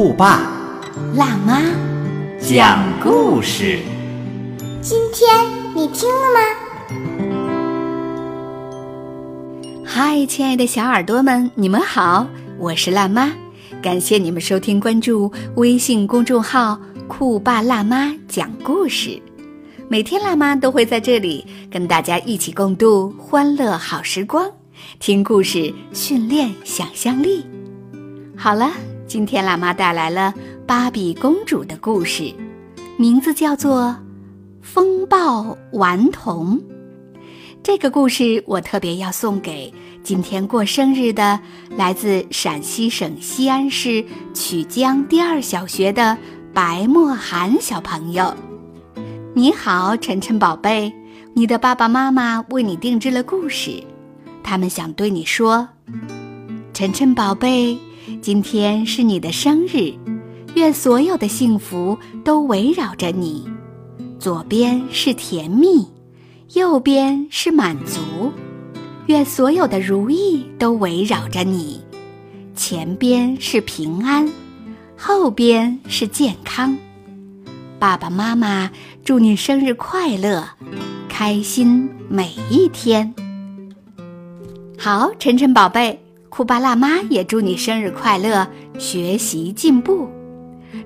酷爸辣妈讲故事，今天你听了吗？嗨，亲爱的小耳朵们，你们好，我是辣妈，感谢你们收听关注微信公众号“酷爸辣妈讲故事”。每天辣妈都会在这里跟大家一起共度欢乐好时光，听故事训练想象力。好了，今天辣妈带来了芭比公主的故事，名字叫做《风暴顽童》。这个故事我特别要送给今天过生日的来自陕西省西安市曲江第二小学的白墨涵小朋友。你好，晨晨宝贝，你的爸爸妈妈为你定制了故事，他们想对你说：“晨晨宝贝，今天是你的生日，愿所有的幸福都围绕着你。左边是甜蜜。”右边是满足，愿所有的如意都围绕着你；前边是平安，后边是健康。爸爸妈妈祝你生日快乐，开心每一天。好，晨晨宝贝，酷巴辣妈也祝你生日快乐，学习进步。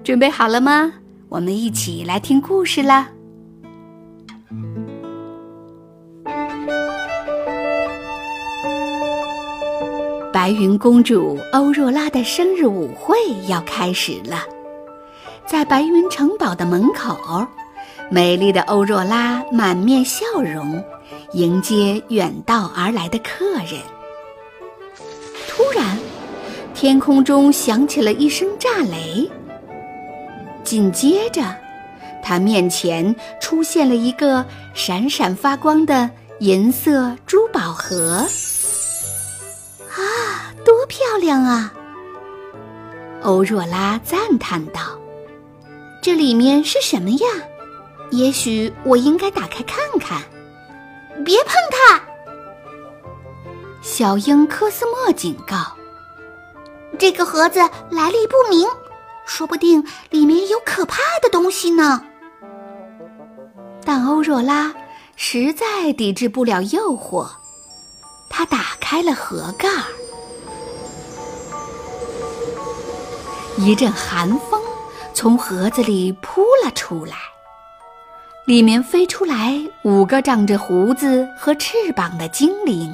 准备好了吗？我们一起来听故事啦！白云公主欧若拉的生日舞会要开始了，在白云城堡的门口，美丽的欧若拉满面笑容，迎接远道而来的客人。突然，天空中响起了一声炸雷，紧接着，他面前出现了一个闪闪发光的银色珠宝盒。啊，多漂亮啊！欧若拉赞叹道：“这里面是什么呀？也许我应该打开看看。”别碰它！小鹰科斯莫警告：“这个盒子来历不明，说不定里面有可怕的东西呢。”但欧若拉实在抵制不了诱惑。她打开了盒盖儿，一阵寒风从盒子里扑了出来，里面飞出来五个长着胡子和翅膀的精灵。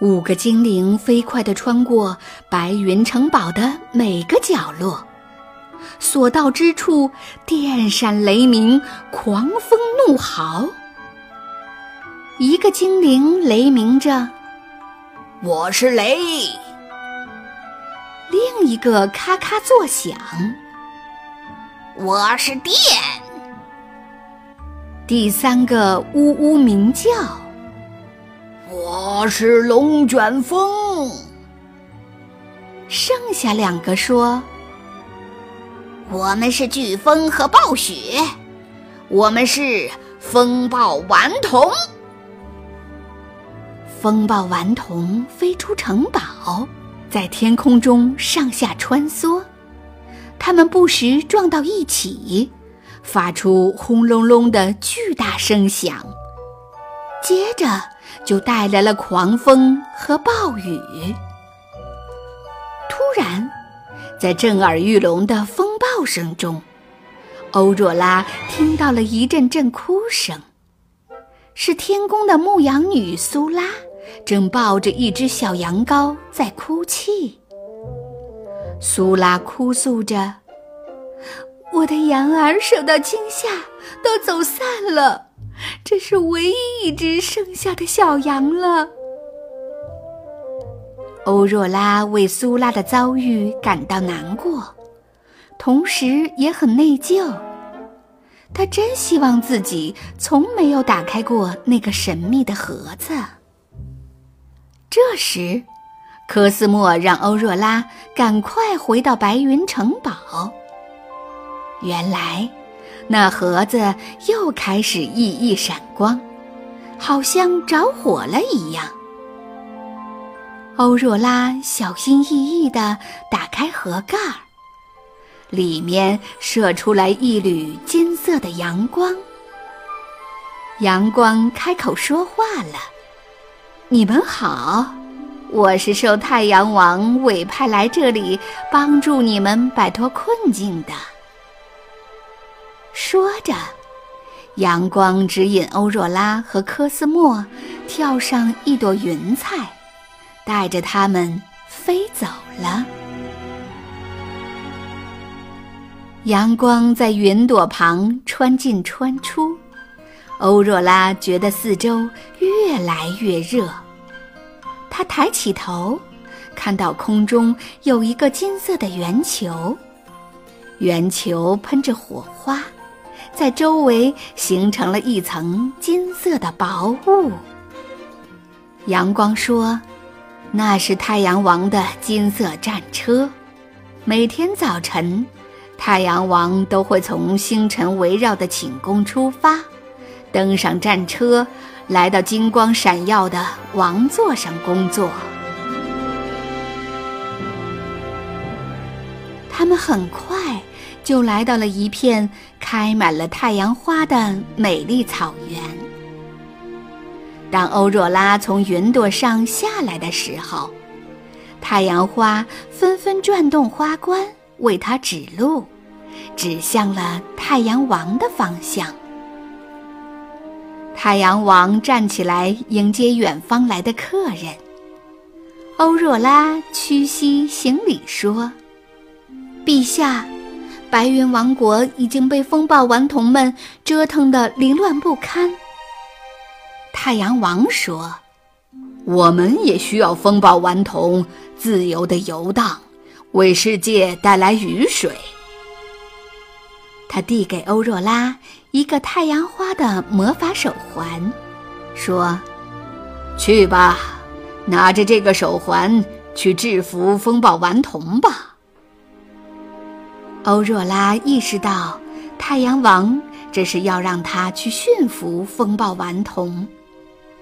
五个精灵飞快地穿过白云城堡的每个角落，所到之处电闪雷鸣，狂风怒号。一个精灵雷鸣着：“我是雷。”另一个咔咔作响：“我是电。”第三个呜呜鸣叫：“我是龙卷风。”剩下两个说：“我们是飓风和暴雪，我们是风暴顽童。”风暴顽童飞出城堡，在天空中上下穿梭，它们不时撞到一起，发出轰隆隆的巨大声响，接着就带来了狂风和暴雨。突然，在震耳欲聋的风暴声中，欧若拉听到了一阵阵哭声，是天宫的牧羊女苏拉。正抱着一只小羊羔在哭泣。苏拉哭诉着：“我的羊儿受到惊吓，都走散了，这是唯一一只剩下的小羊了。”欧若拉为苏拉的遭遇感到难过，同时也很内疚。她真希望自己从没有打开过那个神秘的盒子。这时，科斯莫让欧若拉赶快回到白云城堡。原来，那盒子又开始熠熠闪光，好像着火了一样。欧若拉小心翼翼地打开盒盖儿，里面射出来一缕金色的阳光。阳光开口说话了。你们好，我是受太阳王委派来这里帮助你们摆脱困境的。说着，阳光指引欧若拉和科斯莫跳上一朵云彩，带着他们飞走了。阳光在云朵旁穿进穿出。欧若拉觉得四周越来越热，她抬起头，看到空中有一个金色的圆球，圆球喷着火花，在周围形成了一层金色的薄雾。阳光说：“那是太阳王的金色战车，每天早晨，太阳王都会从星辰围绕的寝宫出发。”登上战车，来到金光闪耀的王座上工作。他们很快就来到了一片开满了太阳花的美丽草原。当欧若拉从云朵上下来的时候，太阳花纷纷转动花冠，为她指路，指向了太阳王的方向。太阳王站起来迎接远方来的客人。欧若拉屈膝行礼说：“陛下，白云王国已经被风暴顽童们折腾得凌乱不堪。”太阳王说：“我们也需要风暴顽童自由地游荡，为世界带来雨水。”他递给欧若拉一个太阳花的魔法手环，说：“去吧，拿着这个手环去制服风暴顽童吧。”欧若拉意识到，太阳王这是要让他去驯服风暴顽童，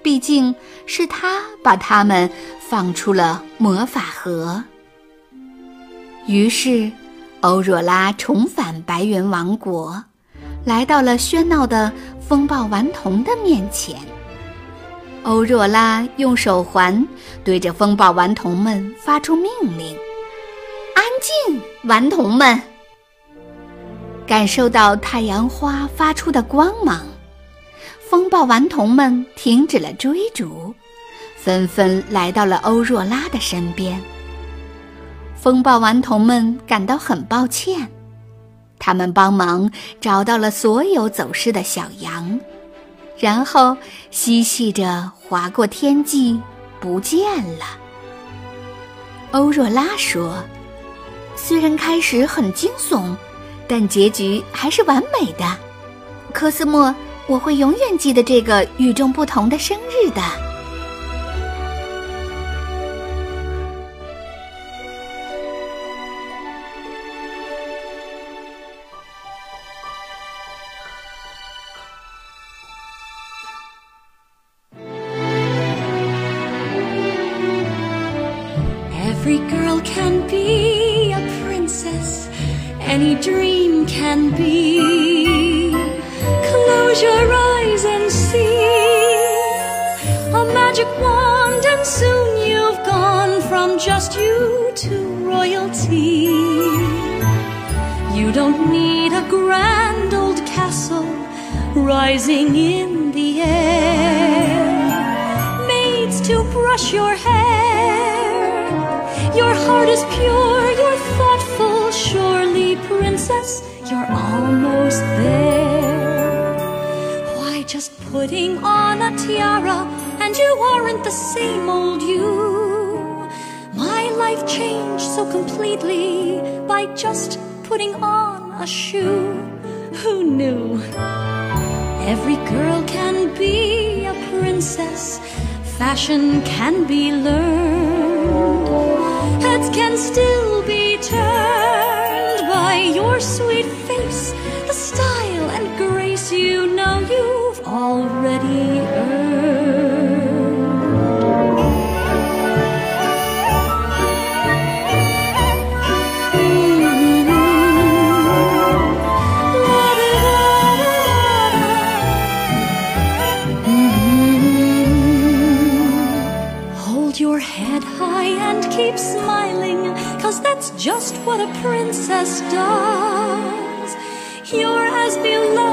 毕竟是他把他们放出了魔法盒。于是。欧若拉重返白云王国，来到了喧闹的风暴顽童的面前。欧若拉用手环对着风暴顽童们发出命令：“安静，顽童们！”感受到太阳花发出的光芒，风暴顽童们停止了追逐，纷纷来到了欧若拉的身边。风暴顽童们感到很抱歉，他们帮忙找到了所有走失的小羊，然后嬉戏着划过天际，不见了。欧若拉说：“虽然开始很惊悚，但结局还是完美的。科斯莫，我会永远记得这个与众不同的生日的。” Every girl can can be. Close your eyes and see a magic wand, and soon you've gone from just you to royalty. You don't need a grand old castle rising in the air, maids to brush your hair your heart is pure, you're almost there. Why, just putting on a tiara, and you aren't the same old you. My life changed so completely by just putting on a shoe. Who knew? Every girl can be a princess, fashion can be learned, heads can still be turned your sweet face, the style and grace you know you've already earned. love